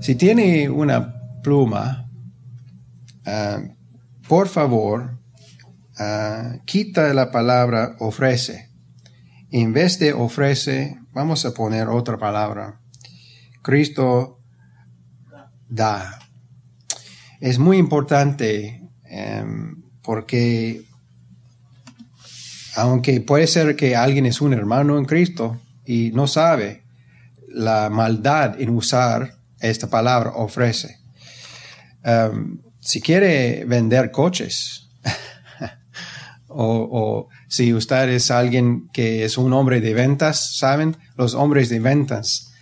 Si tiene una pluma, ah, por favor, ah, quita la palabra ofrece. En vez de ofrece, vamos a poner otra palabra. Cristo da. Es muy importante em, porque aunque puede ser que alguien es un hermano en Cristo y no sabe la maldad en usar esta palabra ofrece. Em, si quiere vender coches o, si usted es alguien que es un hombre de ventas, ¿saben? Los hombres de ventas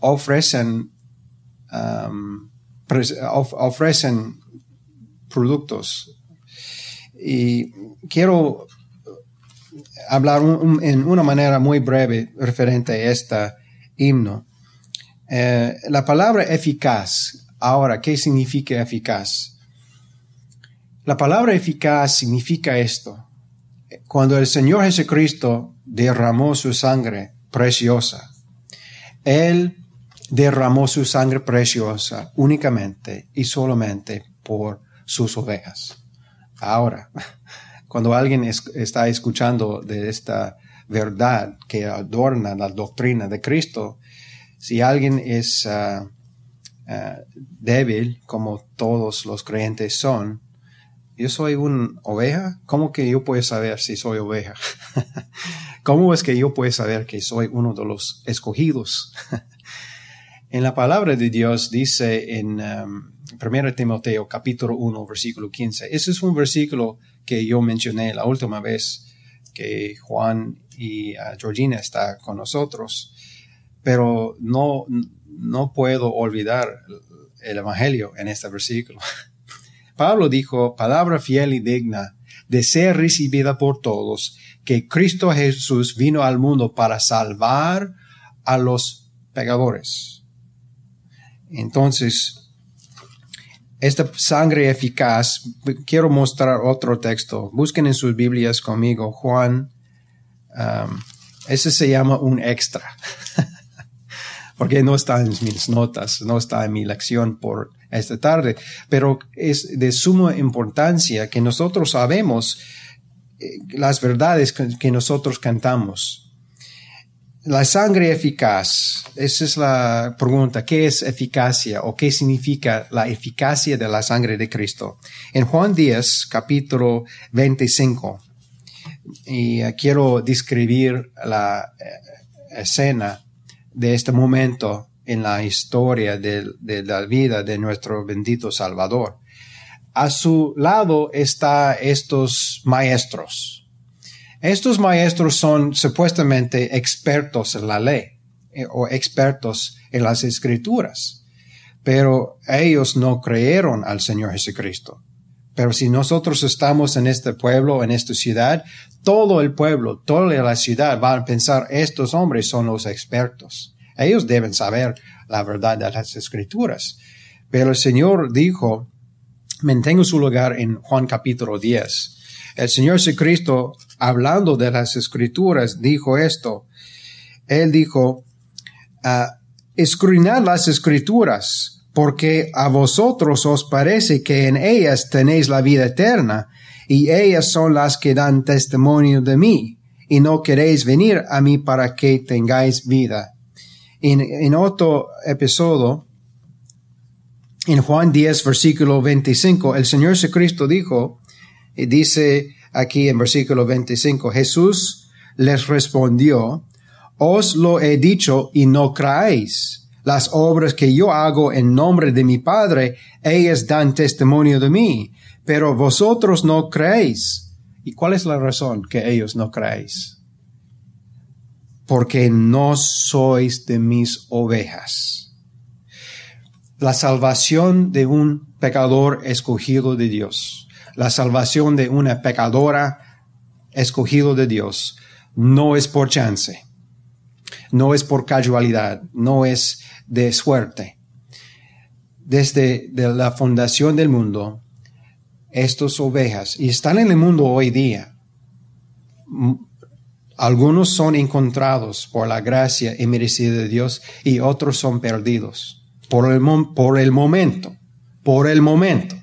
ofrecen, um, ofrecen productos. Y quiero hablar en una manera muy breve referente a este himno. Eh, la palabra eficaz, ahora, ¿qué significa eficaz? La palabra eficaz significa esto. Cuando el Señor Jesucristo derramó su sangre preciosa, Él derramó su sangre preciosa únicamente y solamente por sus ovejas. Ahora, cuando alguien está escuchando de esta verdad que adorna la doctrina de Cristo, si alguien es ah, ah, débil, como todos los creyentes son, yo soy una oveja, ¿cómo que yo puedo saber si soy oveja? ¿Cómo es que yo puedo saber que soy uno de los escogidos? en la palabra de Dios dice en 1 um, Timoteo capítulo 1 versículo 15. Ese es un versículo que yo mencioné la última vez que Juan y uh, Georgina está con nosotros, pero no, no puedo olvidar el Evangelio en este versículo. Pablo dijo, palabra fiel y digna de ser recibida por todos, que Cristo Jesús vino al mundo para salvar a los pecadores. Entonces, esta sangre eficaz, quiero mostrar otro texto. Busquen en sus Biblias conmigo Juan. Um, ese se llama un extra, porque no está en mis notas, no está en mi lección por esta tarde, pero es de suma importancia que nosotros sabemos eh, las verdades que nosotros cantamos. La sangre eficaz, esa es la pregunta, ¿qué es eficacia o qué significa la eficacia de la sangre de Cristo? En Juan 10, capítulo 25, y eh, quiero describir la eh, escena de este momento en la historia de, la vida de nuestro bendito Salvador. A su lado están estos maestros. Estos maestros son supuestamente expertos en la ley eh, o expertos en las escrituras, pero ellos no creyeron al Señor Jesucristo. Pero si nosotros estamos en este pueblo, en esta ciudad, todo el pueblo, toda la ciudad va a pensar, estos hombres son los expertos. Ellos deben saber la verdad de las escrituras. Pero el Señor dijo, mantengo su lugar en Juan capítulo 10. El Señor Jesucristo, hablando de las escrituras, dijo esto. Él dijo, uh, las escrituras, porque a vosotros os parece que en ellas tenéis la vida eterna, y ellas son las que dan testimonio de mí, y no queréis venir a mí para que tengáis vida. En, otro episodio, en Juan 10, versículo 25, el Señor Jesucristo dijo, y dice aquí en versículo 25, Jesús les respondió, os lo he dicho y no creáis. Las obras que yo hago en nombre de mi Padre, ellas dan testimonio de mí, pero vosotros no creéis. ¿Y cuál es la razón que ellos no creéis? porque no sois de mis ovejas. La salvación de un pecador escogido de Dios, la salvación de una pecadora escogido de Dios, no es por chance, no es por casualidad, no es de suerte. Desde la fundación del mundo, estas ovejas, y están en el mundo hoy día, algunos son encontrados por la gracia y merecida de Dios y otros son perdidos. por el, por el momento, por el momento.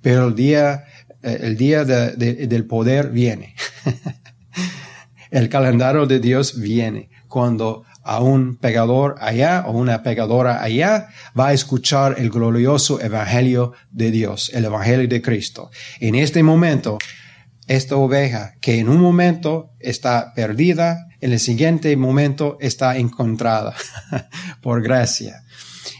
Pero el día, eh, el día del poder viene. el calendario de Dios viene cuando a un pegador allá o una pegadora allá va a escuchar el glorioso evangelio de Dios, el evangelio de Cristo. En este momento, esta oveja que en un momento está perdida, en el siguiente momento está encontrada por gracia.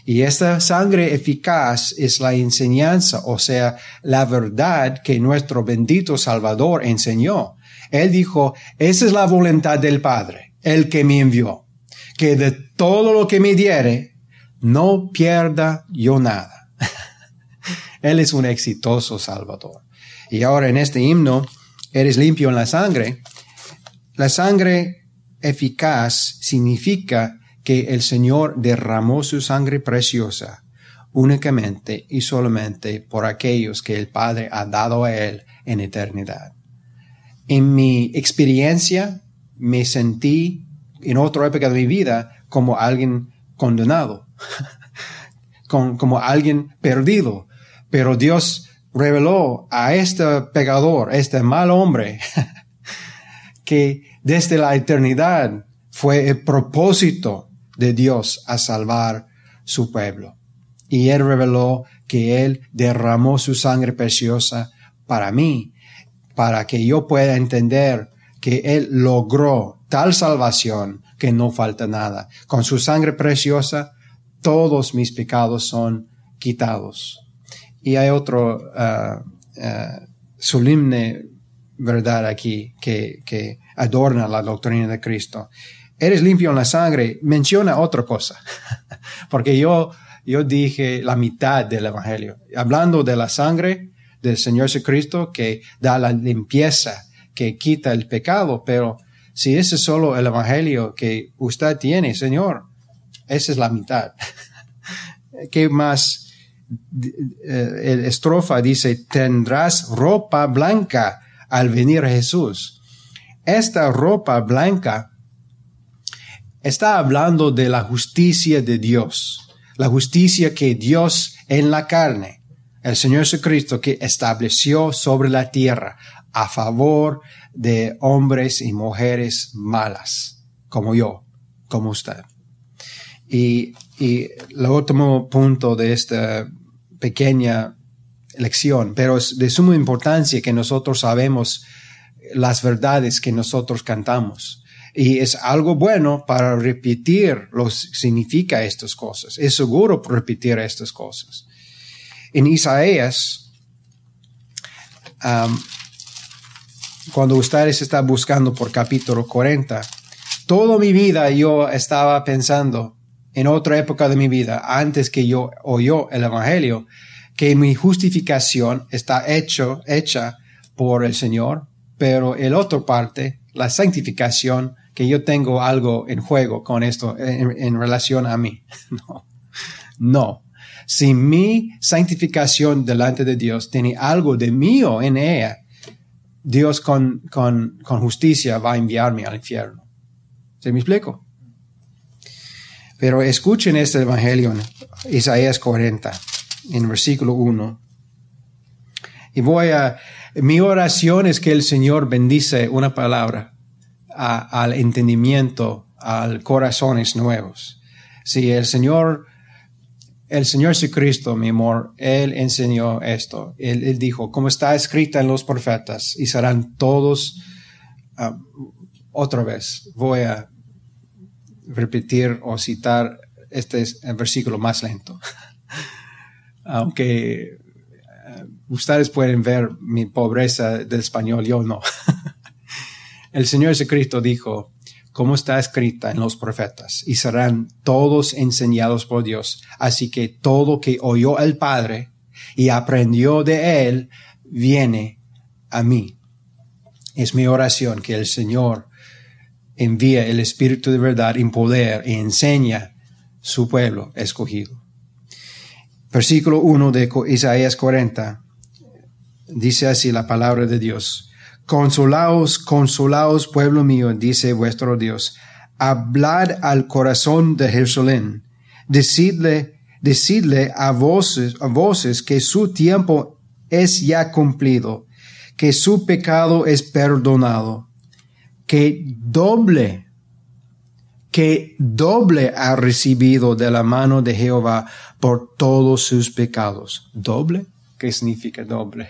Y esta sangre eficaz es la enseñanza, o sea, la verdad que nuestro bendito Salvador enseñó. Él dijo, esa es la voluntad del Padre, el que me envió que de todo lo que me diere, no pierda yo nada. Él es un exitoso Salvador. Y ahora en este himno, eres limpio en la sangre. La sangre eficaz significa que el Señor derramó su sangre preciosa únicamente y solamente por aquellos que el Padre ha dado a Él en eternidad. En mi experiencia me sentí en otra época de mi vida como alguien condenado, como alguien perdido. Pero Dios reveló a este pecador, este mal hombre, que desde la eternidad fue el propósito de Dios a salvar su pueblo. Y Él reveló que Él derramó su sangre preciosa para mí, para que yo pueda entender que Él logró tal salvación que no falta nada. Con su sangre preciosa, todos mis pecados son quitados. Y hay otro uh, uh, solemne verdad aquí que, que adorna la doctrina de Cristo. Eres limpio en la sangre, menciona otra cosa. Porque yo, yo dije la mitad del Evangelio. Hablando de la sangre del Señor Jesucristo que da la limpieza, que quita el pecado, pero si ese es solo el evangelio que usted tiene, Señor, esa es la mitad. ¿Qué más? Eh, el estrofa dice, tendrás ropa blanca al venir Jesús. Esta ropa blanca está hablando de la justicia de Dios, la justicia que Dios en la carne, el Señor Jesucristo que estableció sobre la tierra a favor de hombres y mujeres malas, como yo, como usted. Y, y el último punto de esta pequeña lección, pero es de suma importancia que nosotros sabemos las verdades que nosotros cantamos. Y es algo bueno para repetir lo que significa estas cosas. Es seguro repetir estas cosas. En Isaías, um, cuando ustedes están buscando por capítulo 40, toda mi vida yo estaba pensando en otra época de mi vida, antes que yo oyó el Evangelio, que mi justificación está hecho, hecha por el Señor, pero el otro parte, la santificación, que yo tengo algo en juego con esto en, en relación a mí. No, no. Si mi santificación delante de Dios tiene algo de mío en ella, Dios con, con, con justicia va a enviarme al infierno. ¿Se me explico? Pero escuchen este evangelio en Isaías 40, en versículo 1. Y voy a, mi oración es que el Señor bendice una palabra al entendimiento, al corazones nuevos. Si el Señor el Señor Jesucristo, mi amor, Él enseñó esto. Él, dijo, como está escrita en los profetas, y serán todos, ah, otra vez, voy a repetir o citar este versículo más lento. Aunque ah, ustedes pueden ver mi pobreza del español, yo no. el Señor Jesucristo dijo, como está escrita en los profetas, y serán todos enseñados por Dios. Así que todo que oyó el Padre y aprendió de Él, viene a mí. Es mi oración que el Señor envíe el Espíritu de verdad en poder y enseña su pueblo escogido. Versículo 1 de Isaías 40 dice así la palabra de Dios. Consolaos, consolaos, pueblo mío, dice vuestro Dios. Hablad al corazón de Jerusalén. Decidle, decidle a voces, a voces que su tiempo es ya cumplido, que su pecado es perdonado, que doble, que doble ha recibido de la mano de Jehová por todos sus pecados. ¿Doble? ¿Qué significa doble?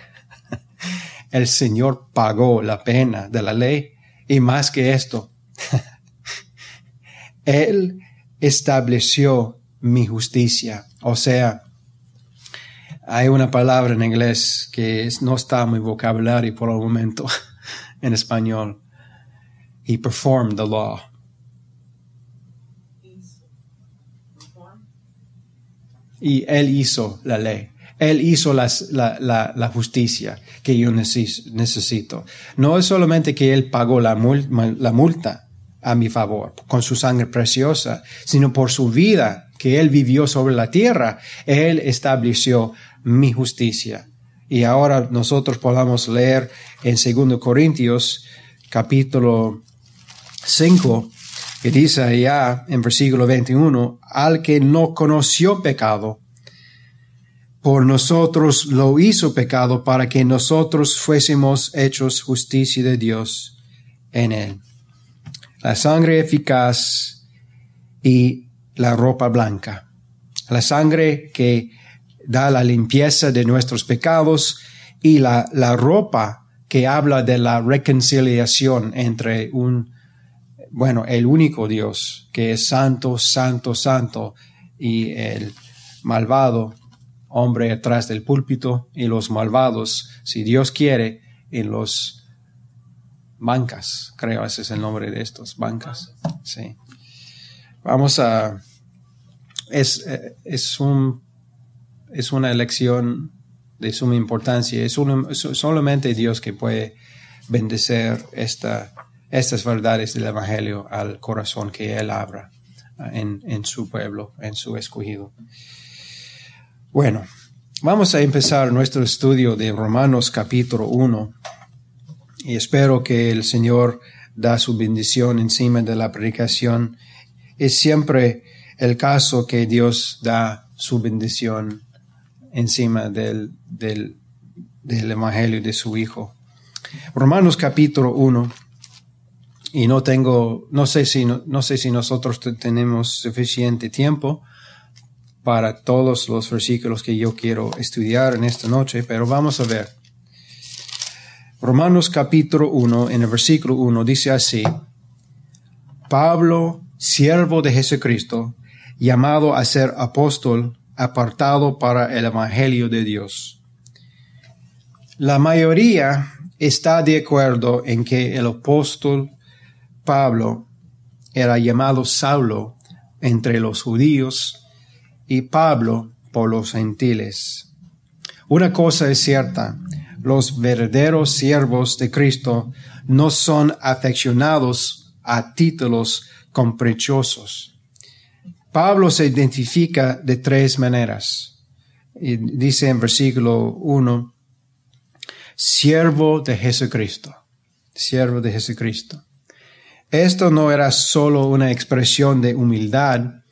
El Señor pagó la pena de la ley y más que esto, Él estableció mi justicia. O sea, hay una palabra en inglés que no está en mi vocabulario por el momento en español. He performed the law. Y él hizo la ley. Él hizo la, la, justicia que yo necesito. No es solamente que Él pagó la, la multa a mi favor con su sangre preciosa, sino por su vida que Él vivió sobre la tierra, Él estableció mi justicia. Y ahora nosotros podamos leer en 2 Corintios capítulo 5, que dice allá en versículo 21, al que no conoció pecado, por nosotros lo hizo pecado para que nosotros fuésemos hechos justicia de Dios en él. La sangre eficaz y la ropa blanca. La sangre que da la limpieza de nuestros pecados y la, la ropa que habla de la reconciliación entre un, bueno, el único Dios que es santo, santo, santo y el malvado hombre atrás del púlpito y los malvados, si Dios quiere, en los bancas, creo ese es el nombre de estos, bancas. Sí. Vamos a, es, es, un, es una elección de suma importancia, es, solamente Dios que puede bendecir esta, estas verdades del Evangelio al corazón que Él abra en, en su pueblo, en su escogido. Bueno, vamos a empezar nuestro estudio de Romanos capítulo 1 y espero que el Señor da su bendición encima de la predicación. Es siempre el caso que Dios da su bendición encima del, del, del Evangelio de su Hijo. Romanos capítulo 1 y no tengo, no sé si, no, no sé si nosotros tenemos suficiente tiempo para todos los versículos que yo quiero estudiar en esta noche, pero vamos a ver. Romanos capítulo 1, en el versículo 1 dice así, Pablo, siervo de Jesucristo, llamado a ser apóstol, apartado para el Evangelio de Dios. La mayoría está de acuerdo en que el apóstol Pablo era llamado Saulo entre los judíos y Pablo por los gentiles. Una cosa es cierta, los verdaderos siervos de Cristo no son afeccionados a títulos caprichosos. Pablo se identifica de tres maneras. Dice en versículo 1, siervo de Jesucristo, siervo de Jesucristo. Esto no era solo una expresión de humildad,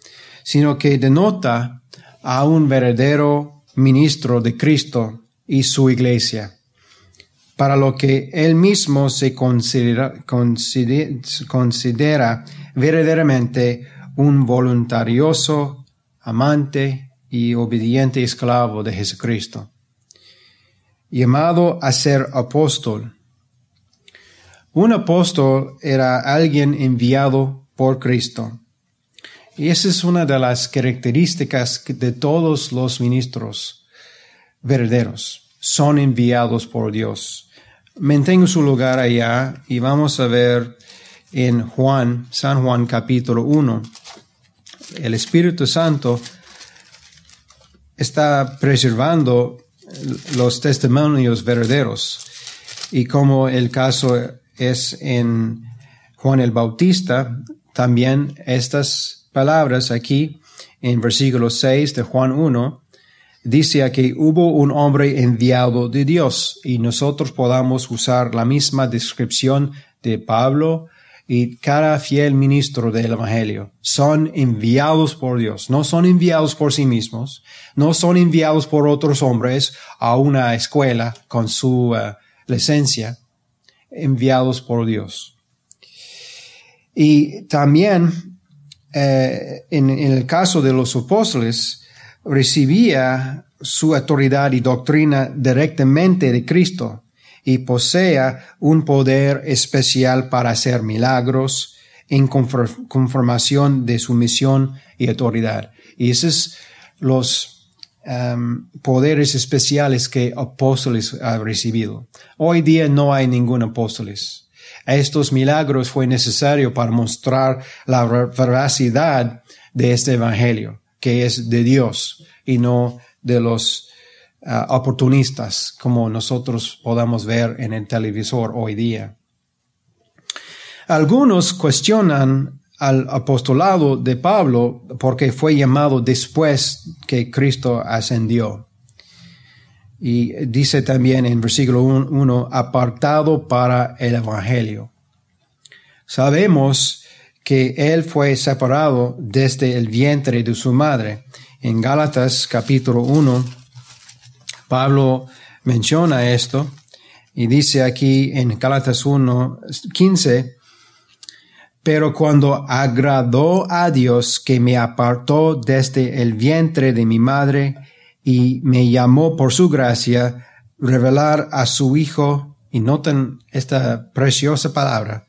sino que denota a un verdadero ministro de Cristo y su iglesia, para lo que él mismo se considera, verdaderamente un voluntarioso, amante y obediente esclavo de Jesucristo, llamado a ser apóstol. Un apóstol era alguien enviado por Cristo y esa es una de las características de todos los ministros verdaderos. Son enviados por Dios. Mantengo su lugar allá y vamos a ver en Juan, San Juan capítulo 1. El Espíritu Santo está preservando los testimonios verdaderos. Y como el caso es en Juan el Bautista, también estas palabras aquí en versículo 6 de Juan 1, dice que hubo un hombre enviado de Dios y nosotros podamos usar la misma descripción de Pablo y cada fiel ministro del Evangelio. Son enviados por Dios, no son enviados por sí mismos, no son enviados por otros hombres a una escuela con su uh, licencia, enviados por Dios. Y también eh, en, el caso de los apóstoles, recibía su autoridad y doctrina directamente de Cristo y posea un poder especial para hacer milagros en conformación de su misión y autoridad. Y esos los um, poderes especiales que apóstoles han recibido. Hoy día no hay ningún apóstoles. Estos milagros fue necesario para mostrar la veracidad de este evangelio, que es de Dios y no de los uh, oportunistas como nosotros podamos ver en el televisor hoy día. Algunos cuestionan al apostolado de Pablo porque fue llamado después que Cristo ascendió. Y dice también en versículo 1, apartado para el Evangelio. Sabemos que él fue separado desde el vientre de su madre en Gálatas capítulo 1, Pablo menciona esto y dice aquí en Gálatas 1, 15, pero cuando agradó a Dios que me apartó desde el vientre de mi madre y me llamó por su gracia, revelar a su Hijo, y noten esta preciosa palabra,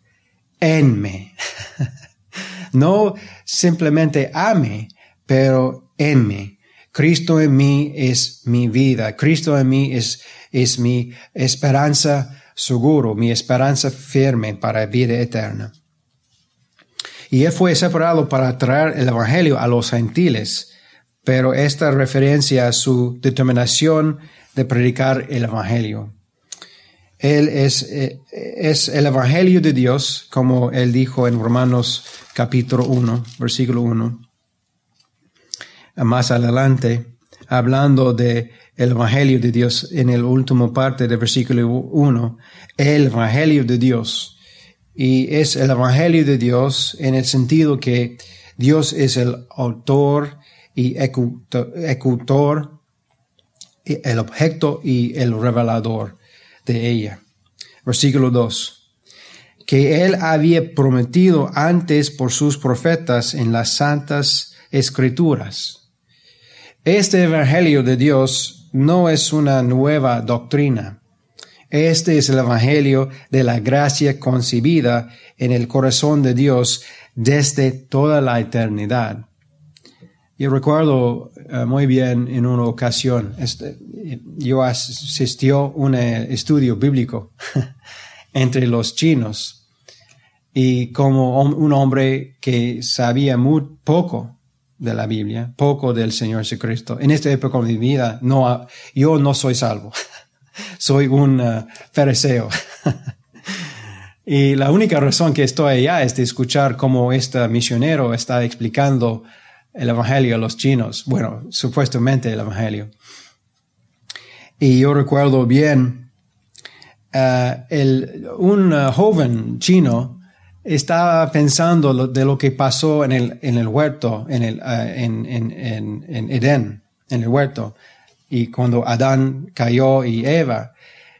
enme. no simplemente ame, pero en mí. Cristo en mí es mi vida. Cristo en mí es, es mi esperanza seguro, mi esperanza firme para vida eterna. Y él fue separado para traer el Evangelio a los gentiles, pero esta referencia a su determinación de predicar el Evangelio. Él es, eh, es el Evangelio de Dios, como él dijo en Romanos capítulo 1, versículo 1 más adelante, hablando de el Evangelio de Dios en el último parte del versículo 1, el Evangelio de Dios. Y es el Evangelio de Dios en el sentido que Dios es el autor y ejecutor, el objeto y el revelador de ella. Versículo 2 que él había prometido antes por sus profetas en las santas escrituras este Evangelio de Dios no es una nueva doctrina. Este es el Evangelio de la gracia concebida en el corazón de Dios desde toda la eternidad. Yo recuerdo eh, muy bien en una ocasión, este, yo asistió un estudio bíblico entre los chinos y como un hombre que sabía muy poco de la Biblia, poco del Señor Jesucristo. En esta época de mi vida, no, yo no soy salvo. soy un uh, fariseo. y la única razón que estoy allá es de escuchar cómo este misionero está explicando el Evangelio a los chinos. Bueno, supuestamente el Evangelio. Y yo recuerdo bien, uh, el, un uh, joven chino estaba pensando de lo que pasó en el, en el huerto, en, el, eh, en, en, en, Edén, en el huerto, y cuando Adán cayó y Eva,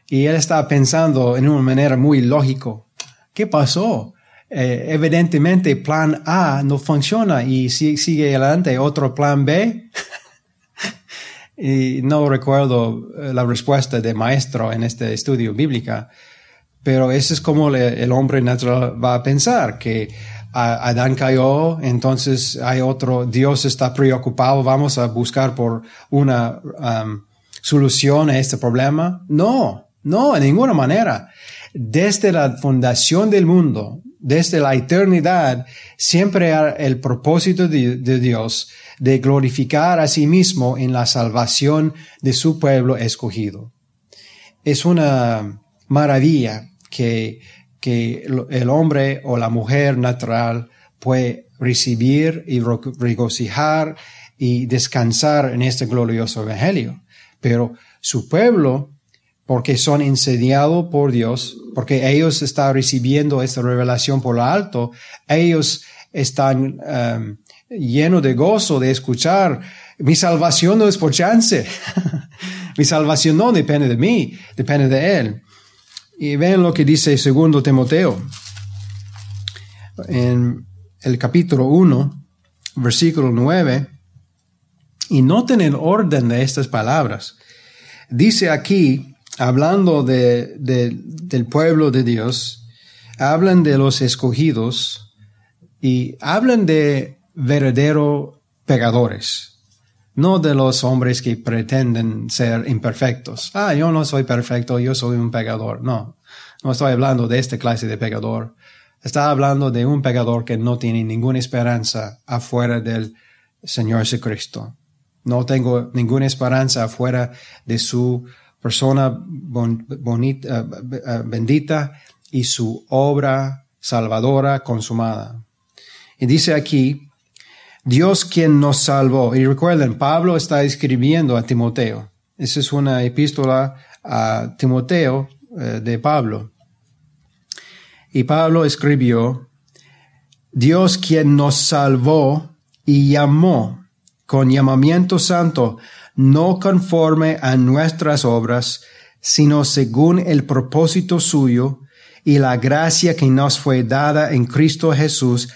y él estaba pensando en una manera muy lógico, ¿qué pasó? Eh, evidentemente plan A no funciona y si, sigue adelante otro plan B. y no recuerdo eh, la respuesta de maestro en este estudio bíblica, pero eso es como el hombre natural va a pensar, que Adán cayó, entonces hay otro, Dios está preocupado, vamos a buscar por una um, solución a este problema. No, no, de ninguna manera. Desde la fundación del mundo, desde la eternidad, siempre el propósito de, Dios de glorificar a sí mismo en la salvación de su pueblo escogido. Es una maravilla que, que el hombre o la mujer natural puede recibir y regocijar y descansar en este glorioso evangelio. Pero su pueblo porque son insediados por Dios, porque ellos están recibiendo esta revelación por lo alto, ellos están um, llenos de gozo de escuchar, mi salvación no es por chance, mi salvación no depende de mí, depende de Él. Y ven lo que dice segundo Timoteo, en el capítulo 1, versículo 9, y noten el orden de estas palabras. Dice aquí, hablando de, del pueblo de Dios, hablan de los escogidos y hablan de verdaderos pegadores no de los hombres que pretenden ser imperfectos. Ah, yo no soy perfecto, yo soy un pecador. No, no estoy hablando de esta clase de pecador. Está hablando de un pecador que no tiene ninguna esperanza afuera del Señor Jesucristo. No tengo ninguna esperanza afuera de su persona eh, eh, bendita y su obra salvadora consumada. Y dice aquí, Dios quien nos salvó. Y recuerden, Pablo está escribiendo a Timoteo. Esa es una epístola a Timoteo eh, de Pablo. Y Pablo escribió, Dios quien nos salvó y llamó con llamamiento santo, no conforme a nuestras obras, sino según el propósito suyo y la gracia que nos fue dada en Cristo Jesús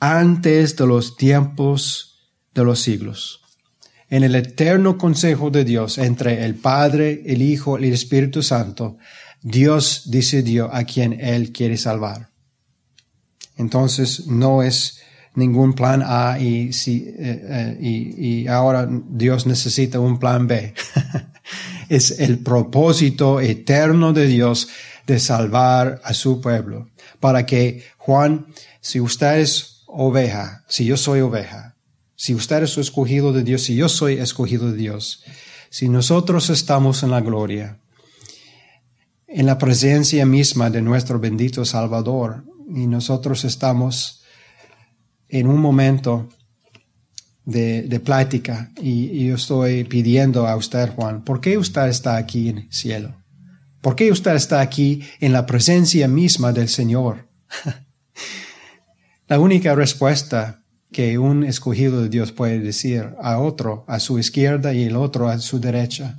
antes de los tiempos de los siglos. En el eterno consejo de Dios entre el Padre, el Hijo y el Espíritu Santo, Dios decidió a quien Él quiere salvar. Entonces no es ningún plan A y, si, eh, eh, y, ahora Dios necesita un plan B. es el propósito eterno de Dios de salvar a su pueblo. Para que Juan, si usted es oveja, si yo soy oveja, si usted es escogido de Dios, si yo soy escogido de Dios, si nosotros estamos en la gloria, en la presencia misma de nuestro bendito Salvador. Y nosotros estamos en un momento de, plática y, yo estoy pidiendo a usted, Juan, ¿por qué usted está aquí en el cielo? ¿Por qué usted está aquí en la presencia misma del Señor? la única respuesta que un escogido de Dios puede decir a otro a su izquierda y el otro a su derecha.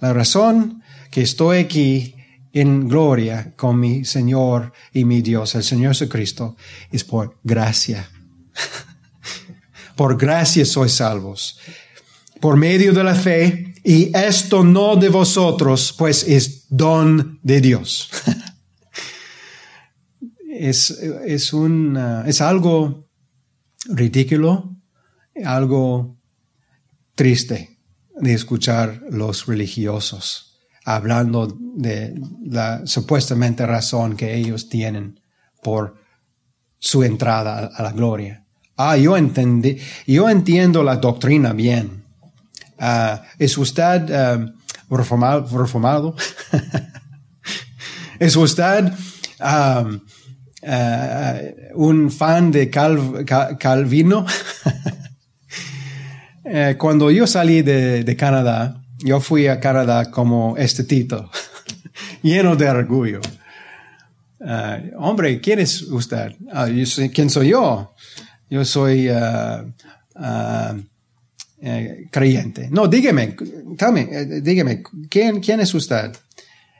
La razón que estoy aquí en gloria con mi Señor y mi Dios, el Señor Jesucristo, es por gracia. por gracia sois salvos. Por medio de la fe, y esto no de vosotros, pues es don de Dios. es, es, un, es algo ridículo, algo triste de escuchar los religiosos hablando de la supuestamente razón que ellos tienen por su entrada a la gloria. Ah, yo entendí, yo entiendo la doctrina bien. Ah, ¿Es usted ah, reformado? ¿Es usted ah, un fan de Calvino? Eh, cuando yo salí de Canadá, yo fui a Canadá como este Tito, lleno de orgullo. Uh, hombre, ¿quién es usted? Uh, ¿Quién soy yo? Yo soy uh, eh, creyente. No, dígame, eh, dígame, ¿quién, ¿quién es usted?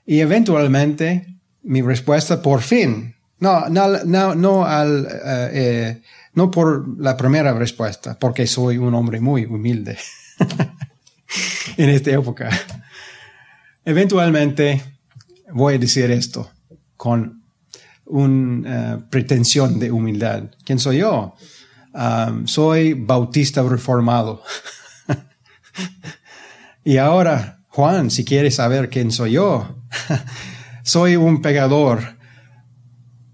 Y eventualmente mi respuesta, por fin, no, no, no, no, al, eh, no por la primera respuesta, porque soy un hombre muy humilde. en esta época. Eventualmente voy a decir esto con una eh, pretensión de humildad. ¿Quién soy yo? Um, soy bautista reformado. y ahora, Juan, si quieres saber quién soy yo, soy un pecador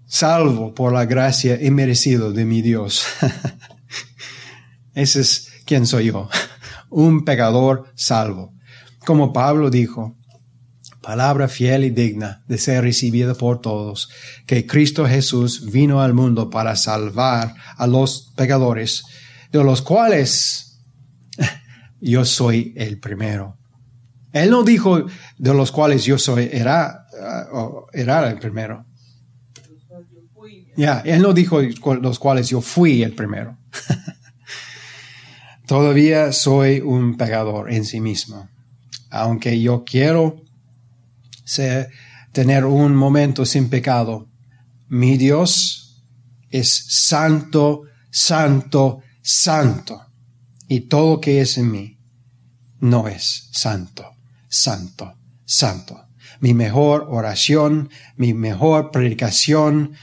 salvo por la gracia inmerecida de mi Dios. Ese es quién soy yo un pecador salvo. Como Pablo dijo, palabra fiel y digna de ser recibida por todos, que Cristo Jesús vino al mundo para salvar a los pecadores, de los cuales yo soy el primero. Él no dijo de los cuales yo soy, era, uh, era el primero. Ya, él no dijo los cuales yo fui el primero. Todavía soy un pecador en sí mismo. Aunque yo quiero ser, tener un momento sin pecado, mi Dios es santo, santo, santo. Y todo que es en mí no es santo, santo, santo. Mi mejor oración, mi mejor predicación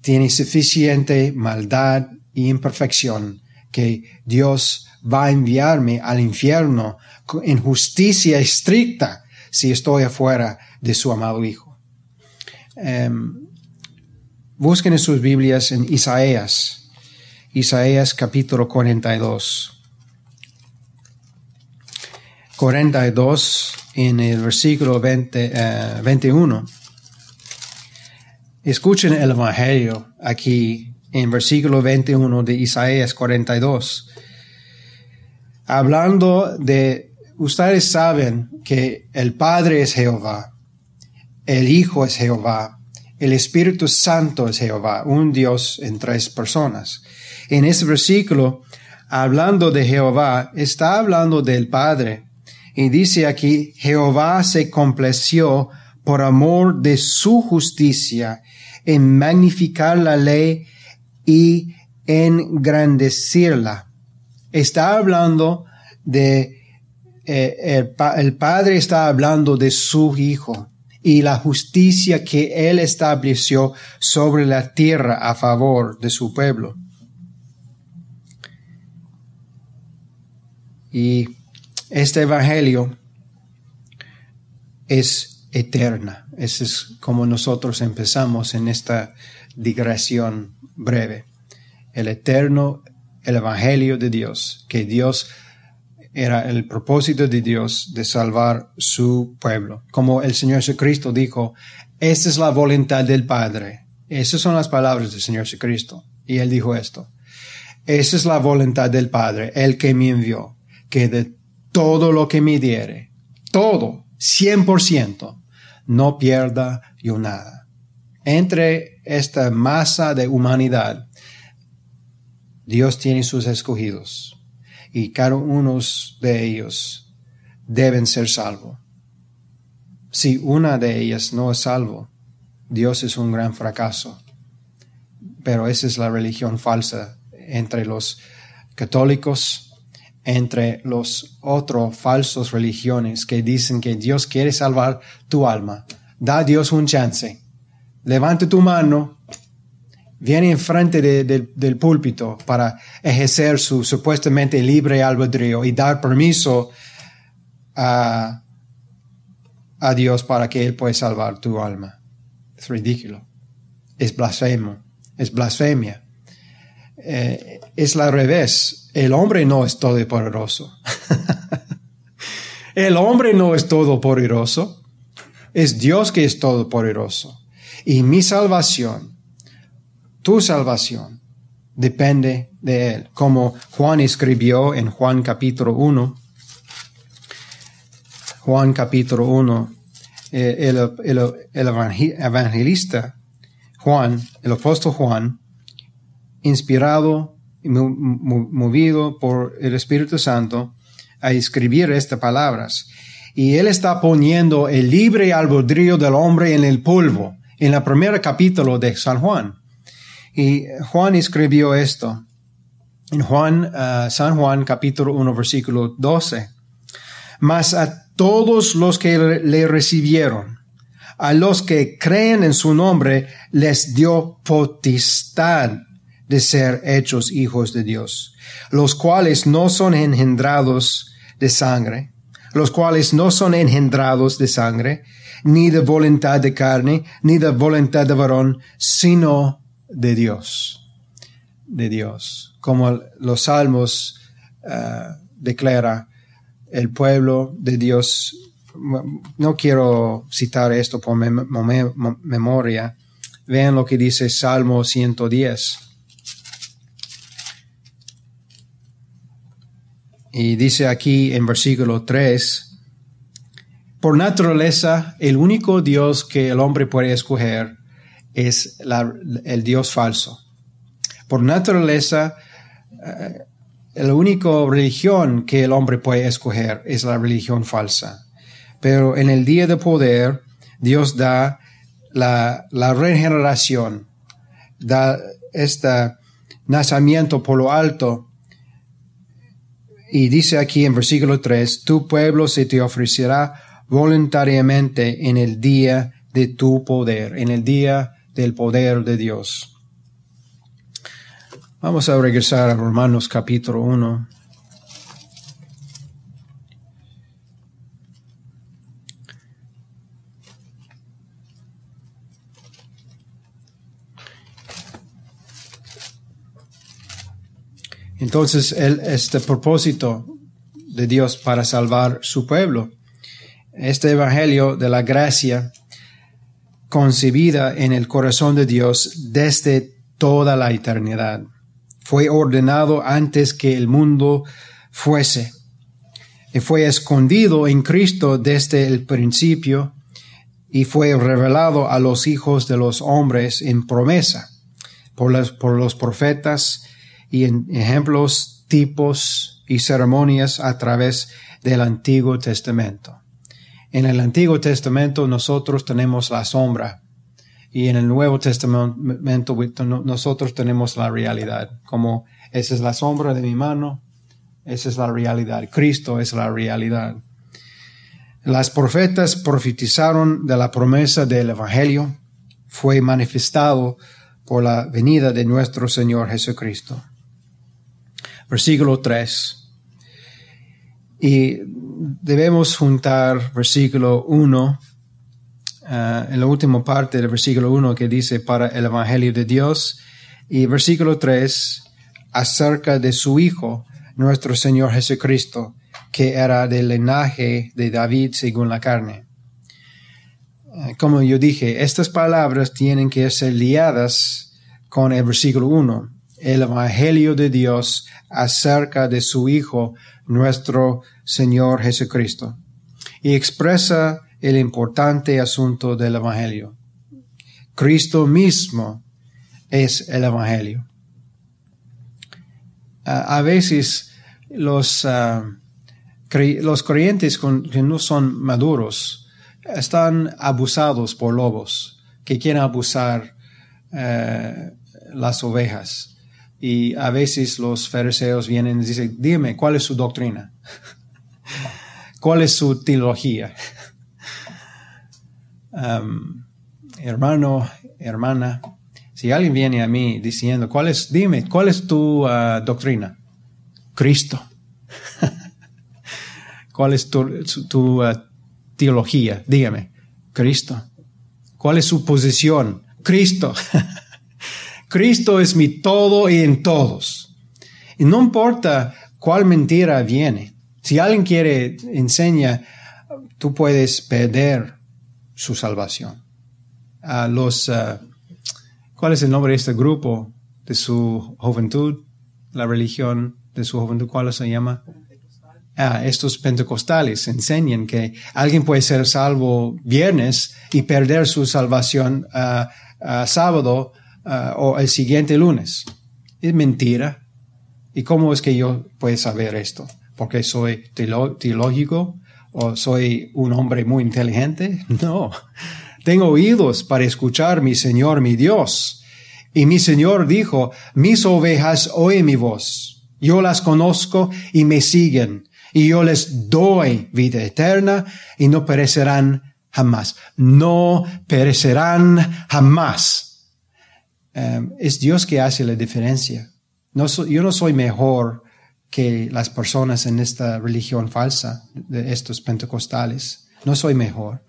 tiene suficiente maldad e imperfección que Dios va a enviarme al infierno en justicia estricta si estoy afuera de su amado Hijo. Um, busquen en sus Biblias en Isaías, Isaías capítulo 42. 42 en el versículo 20, 21. Eh, Escuchen el Evangelio aquí en versículo 21 de Isaías 42. Hablando de, ustedes saben que el Padre es Jehová, el Hijo es Jehová, el Espíritu Santo es Jehová, un Dios en tres personas. En ese versículo, hablando de Jehová, está hablando del Padre. Y dice aquí, Jehová se complació por amor de su justicia en magnificar la ley y engrandecerla. Está hablando de, eh, el, el Padre está hablando de su Hijo y la justicia que Él estableció sobre la tierra a favor de su pueblo. Y este Evangelio es eterna. Ese es como nosotros empezamos en esta digresión breve. El eterno, el Evangelio de Dios, que Dios era el propósito de Dios de salvar su pueblo. Como el Señor Jesucristo dijo, esta es la voluntad del Padre. Esas son las palabras del Señor Jesucristo. Y él dijo esto. Esa es la voluntad del Padre, el que me envió, que de todo lo que me diere, todo, cien por ciento, no pierda yo nada. Entre esta masa de humanidad, Dios tiene sus escogidos y cada uno de ellos deben ser salvos. Si una de ellas no es salvo, Dios es un gran fracaso. Pero esa es la religión falsa entre los católicos, entre los otros falsos religiones que dicen que Dios quiere salvar tu alma. Da a Dios un chance. Levante tu mano viene enfrente del púlpito para ejercer su supuestamente libre albedrío y dar permiso a, a Dios para que Él pueda salvar tu alma. Es ridículo. Es blasfemo. Es blasfemia. Eh, es la revés. El hombre no es todopoderoso. El hombre no es todopoderoso. Es Dios que es todopoderoso. Y mi salvación tu salvación depende de Él. Como Juan escribió en Juan capítulo 1, Juan capítulo 1, eh, el, evangelista Juan, el apóstol Juan, inspirado y movido por el Espíritu Santo, a escribir estas palabras. Y él está poniendo el libre albedrío del hombre en el polvo, en el primer capítulo de San Juan. Y Juan escribió esto en Juan, uh, San Juan capítulo 1 versículo 12. Mas a todos los que le recibieron, a los que creen en su nombre, les dio potestad de ser hechos hijos de Dios, los cuales no son engendrados de sangre, los cuales no son engendrados de sangre, ni de voluntad de carne, ni de voluntad de varón, sino de Dios, de Dios. Como los salmos uh, declara, el pueblo de Dios, no quiero citar esto por memoria, vean lo que dice Salmo 110. Y dice aquí en versículo 3, por naturaleza, el único Dios que el hombre puede escoger es el Dios falso. Por naturaleza, eh, la única religión que el hombre puede escoger es la religión falsa. Pero en el día de poder, Dios da la, regeneración, da este nacimiento por lo alto. Y dice aquí en versículo 3, tu pueblo se te ofrecerá voluntariamente en el día de tu poder, en el día del poder de Dios. Vamos a regresar a Romanos capítulo 1. Entonces, este propósito de Dios para salvar su pueblo, este evangelio de la gracia concebida en el corazón de Dios desde toda la eternidad. Fue ordenado antes que el mundo fuese. Y fue escondido en Cristo desde el principio y fue revelado a los hijos de los hombres en promesa por por los profetas y en ejemplos, tipos y ceremonias a través del Antiguo Testamento. En el Antiguo Testamento nosotros tenemos la sombra y en el Nuevo Testamento nosotros tenemos la realidad. Como esa es la sombra de mi mano, esa es la realidad. Cristo es la realidad. Las profetas profetizaron de la promesa del Evangelio. Fue manifestado por la venida de nuestro Señor Jesucristo. Versículo 3. Y debemos juntar versículo 1 ah, en la última parte del versículo 1 que dice para el Evangelio de Dios y versículo 3 acerca de su Hijo, nuestro Señor Jesucristo, que era del linaje de David según la carne. Ah, como yo dije, estas palabras tienen que ser liadas con el versículo 1, el Evangelio de Dios acerca de su Hijo, nuestro Señor Jesucristo, y expresa el importante asunto del Evangelio. Cristo mismo es el Evangelio. a veces los, ah, los creyentes que no son maduros están abusados por lobos que quieren abusar eh, las ovejas. Y a veces los fariseos vienen y dicen, dime, ¿cuál es su doctrina? ¿Cuál es su teología? Um, hermano, hermana, si alguien viene a mí diciendo, ¿cuál es, dime, ¿cuál es tu uh, doctrina? Cristo. ¿Cuál es tu, uh, teología? Dígame, Cristo. ¿Cuál es su posición? Cristo. Cristo es mi todo y en todos. Y no importa cuál mentira viene. Si alguien quiere enseña, tú puedes perder su salvación. Los, ah, ¿cuál es el nombre de este grupo de su juventud? La religión de su juventud, ¿cuál se llama? Ah, estos pentecostales enseñan que alguien puede ser salvo viernes y perder su salvación ah, sábado Ah, o el siguiente lunes. Es mentira. ¿Y cómo es que yo puedo saber esto? ¿Porque soy teológico o soy un hombre muy inteligente? No. Tengo oídos para escuchar mi Señor, mi Dios. Y mi Señor dijo, mis ovejas oyen mi voz. Yo las conozco y me siguen. Y yo les doy vida eterna y no perecerán jamás. No perecerán jamás Em, es Dios que hace la diferencia. Yo no soy mejor que las personas en esta religión falsa, de estos pentecostales. No soy mejor.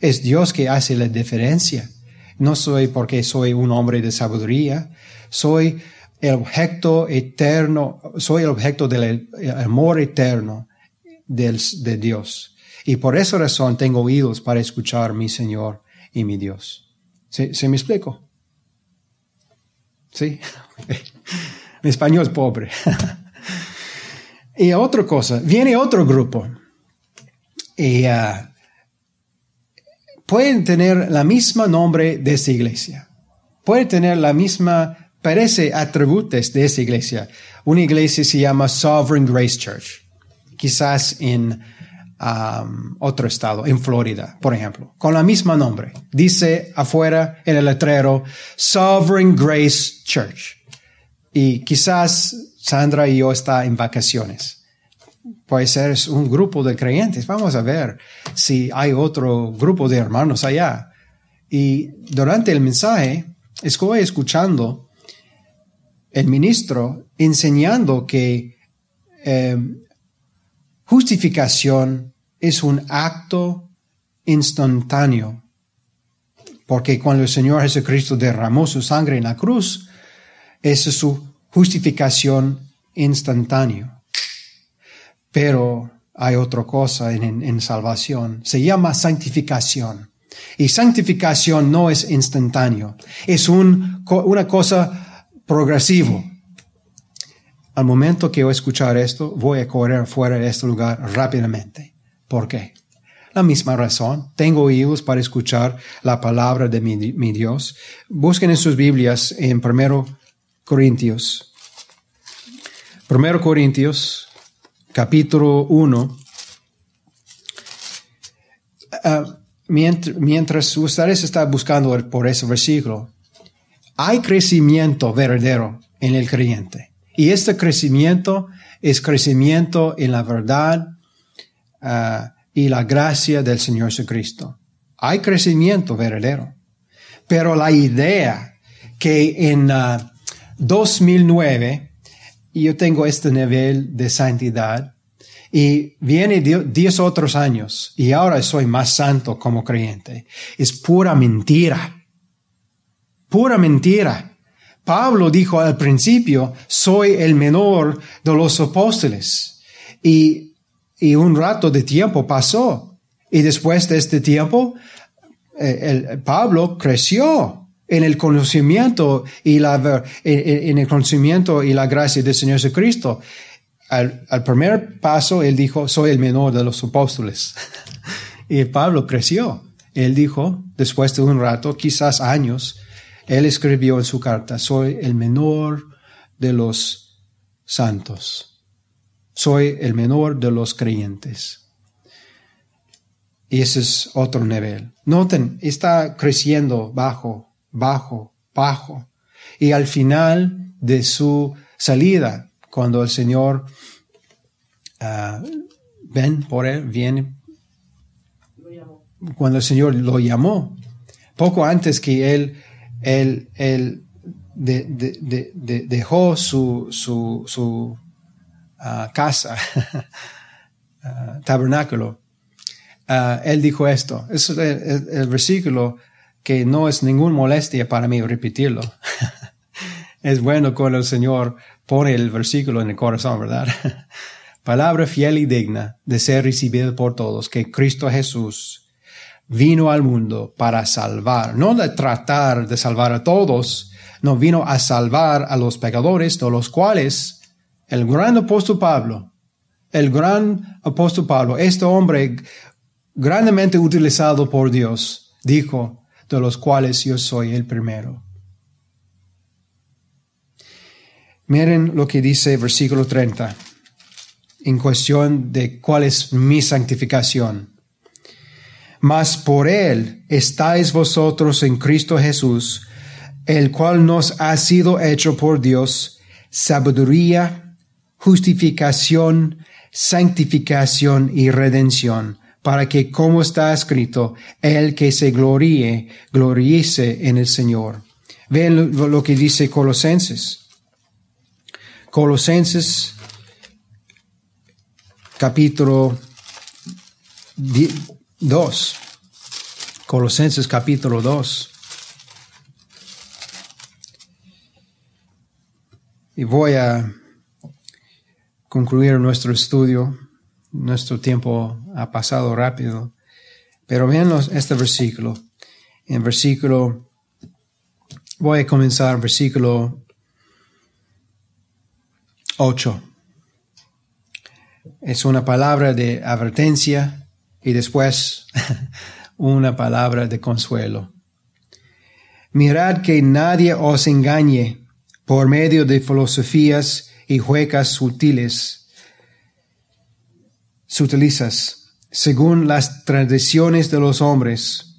Es Dios que hace la diferencia. No soy porque soy un hombre de sabiduría. Soy el objeto eterno, soy el objeto del amor eterno de Dios. Y por esa razón tengo oídos para escuchar mi Señor y mi Dios. ¿Se, ¿se me explico? ¿Sí? Mi español es pobre. y otra cosa, viene otro grupo. Y uh, pueden tener la misma nombre de esta iglesia. Pueden tener la misma, parece atributos de esta iglesia. Una iglesia se llama Sovereign Grace Church. Quizás en um, otro estado, en Florida, por ejemplo, con la misma nombre. Dice afuera en el letrero Sovereign Grace Church. Y quizás Sandra y yo está en vacaciones puede ser un grupo de creyentes. Vamos a ver si hay otro grupo de hermanos allá. Y durante el mensaje, estoy escuchando el ministro enseñando que eh, justificación es un acto instantáneo. Porque cuando el Señor Jesucristo derramó su sangre en la cruz, esa es su justificación instantánea. Pero hay otra cosa en, salvación. Se llama santificación. Y santificación no es instantáneo. Es un, una cosa progresivo. Al momento que yo escuchar esto, voy a correr fuera de este lugar rápidamente. ¿Por qué? La misma razón. Tengo oídos para escuchar la palabra de mi, Dios. Busquen en sus Biblias en 1 Corintios. 1 Corintios capítulo 1, ah, mientras, ustedes están buscando por ese versículo, hay crecimiento verdadero en el creyente. Y este crecimiento es crecimiento en la verdad ah, y la gracia del Señor Jesucristo. Hay crecimiento verdadero. Pero la idea que en 2009 ah, yo tengo este nivel de santidad y viene diez otros años y ahora soy más santo como creyente. Es pura mentira. Pura mentira. Pablo dijo al principio, soy el menor de los apóstoles. Y, y un rato de tiempo pasó. Y después de este tiempo, eh, el, Pablo creció en el conocimiento y la, en el conocimiento y la gracia del Señor Jesucristo. Al, al primer paso, él dijo, soy el menor de los apóstoles. y Pablo creció. Él dijo, después de un rato, quizás años, él escribió en su carta, soy el menor de los santos. Soy el menor de los creyentes. Y ese es otro nivel. Noten, está creciendo bajo bajo, bajo. Y al final de su salida, cuando el Señor uh, ven por él, viene, cuando el Señor lo llamó, poco antes que él, él, él de, de, de, dejó su, su, su uh, casa, uh, tabernáculo, él dijo esto. Es el, el versículo que no es ninguna molestia para mí repetirlo. es bueno cuando el Señor pone el versículo en el corazón, ¿verdad? Palabra fiel y digna de ser recibida por todos, que Cristo Jesús vino al mundo para salvar, no de tratar de salvar a todos, no vino a salvar a los pecadores, de los cuales el gran apóstol Pablo, el gran apóstol Pablo, este hombre grandemente utilizado por Dios, dijo, de los cuales yo soy el primero. Miren lo que dice versículo 30 en cuestión de cuál es mi santificación. Mas por él estáis vosotros en Cristo Jesús, el cual nos ha sido hecho por Dios sabiduría, justificación, santificación y redención para que, como está escrito, el que se gloríe, gloríese en el Señor. Ven lo, que dice Colosenses. Colosenses capítulo 2. Colosenses capítulo 2. Y voy a concluir nuestro estudio nuestro tiempo ha pasado rápido. Pero vean este versículo. En versículo, voy a comenzar versículo 8. Es una palabra de advertencia y después una palabra de consuelo. Mirad que nadie os engañe por medio de filosofías y juecas sutiles, sutilizas, según las tradiciones de los hombres.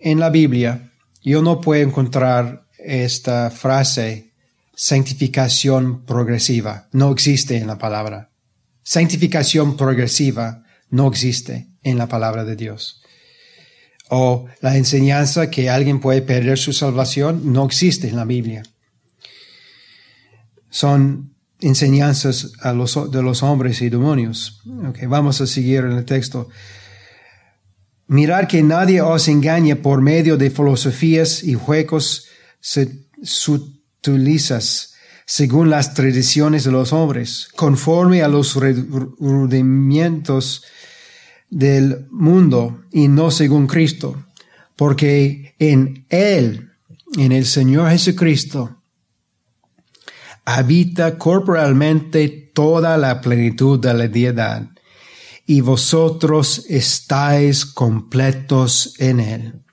En la Biblia, yo no puedo encontrar esta frase santificación progresiva. No existe en la palabra. Santificación progresiva no existe en la palabra de Dios. O la enseñanza que alguien puede perder su salvación no existe en la Biblia. Son enseñanzas de los hombres y demonios. Vamos a seguir en el texto. Mirad que nadie os engañe por medio de filosofías y juegos sutilizas según las tradiciones de los hombres, conforme a los rudimientos del mundo y no según Cristo, porque en Él, en el Señor Jesucristo, habita corporalmente toda la plenitud de la deidad, y vosotros estáis completos en Él,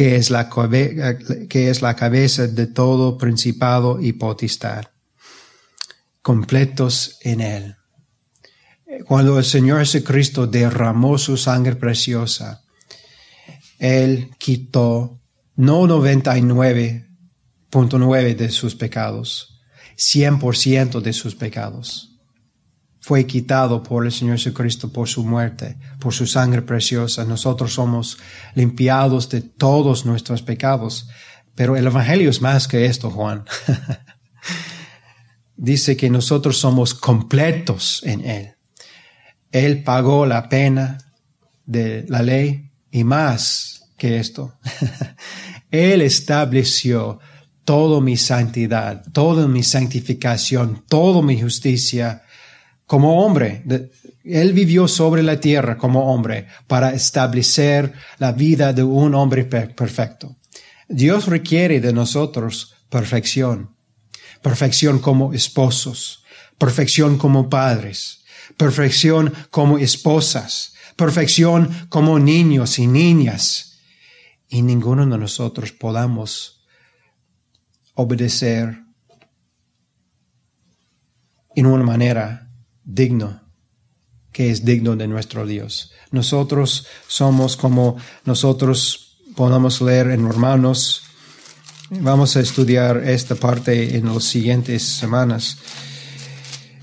que es la, que es la cabeza de todo principado y potestad, completos en Él cuando el Señor Jesucristo derramó su sangre preciosa, Él quitó no 99.9 de sus pecados, 100% de sus pecados. Fue quitado por el Señor Jesucristo por su muerte, por su sangre preciosa. Nosotros somos limpiados de todos nuestros pecados. Pero el Evangelio es más que esto, Juan. Dice que nosotros somos completos en Él. Él pagó la pena de la ley y más que esto. Él estableció toda mi santidad, toda mi santificación, toda mi justicia como hombre. Él vivió sobre la tierra como hombre para establecer la vida de un hombre perfecto. Dios requiere de nosotros perfección, perfección como esposos, perfección como padres, perfección como esposas, perfección como niños y niñas. Y ninguno de nosotros podamos obedecer en una manera digno, que es digno de nuestro Dios. Nosotros somos como nosotros podamos leer en Romanos. Vamos a estudiar esta parte en las siguientes semanas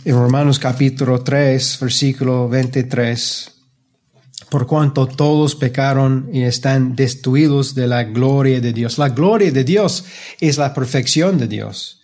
en Romanos capítulo 3, versículo 23, por cuanto todos pecaron y están destruidos de la gloria de Dios. La gloria de Dios es la perfección de Dios.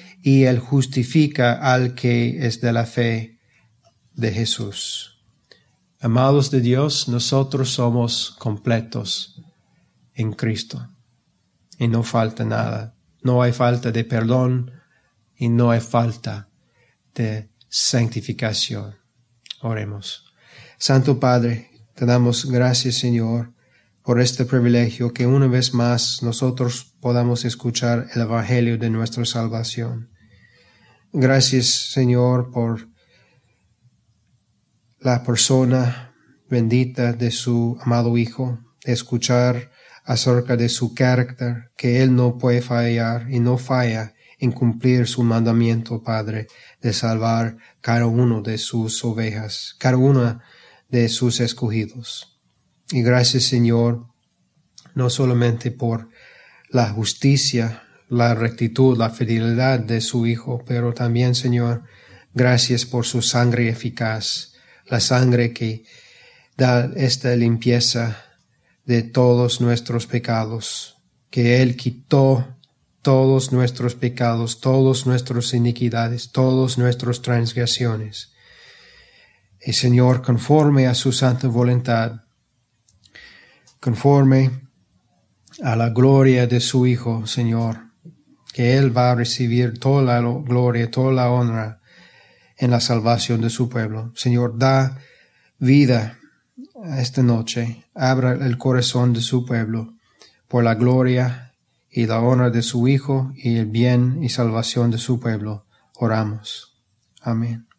y Él justifica al que es de la fe de Jesús. Amados de Dios, nosotros somos completos en Cristo y no falta nada. No hay falta de perdón y no hay falta de santificación. Oremos. Santo Padre, te damos gracias, Señor, por este privilegio que una vez más nosotros podamos escuchar el Evangelio de nuestra salvación. Gracias, Señor, por la persona bendita de su amado Hijo, escuchar acerca de su carácter, que Él no puede fallar y no falla en cumplir su mandamiento, Padre, de salvar cada uno de sus ovejas, cada una de sus escogidos. Y gracias, Señor, no solamente por la justicia, la rectitud, la fidelidad de su Hijo, pero también, Señor, gracias por su sangre eficaz, la sangre que da esta limpieza de todos nuestros pecados, que Él quitó todos nuestros pecados, todas nuestras iniquidades, todas nuestras transgresiones. Y Señor, conforme a su santa voluntad, conforme a la gloria de su Hijo, Señor, que Él va a recibir toda la gloria, toda la honra en la salvación de su pueblo. Señor, da vida esta noche, abra el corazón de su pueblo por la gloria y la honra de su Hijo y el bien y salvación de su pueblo. Oramos. Amén.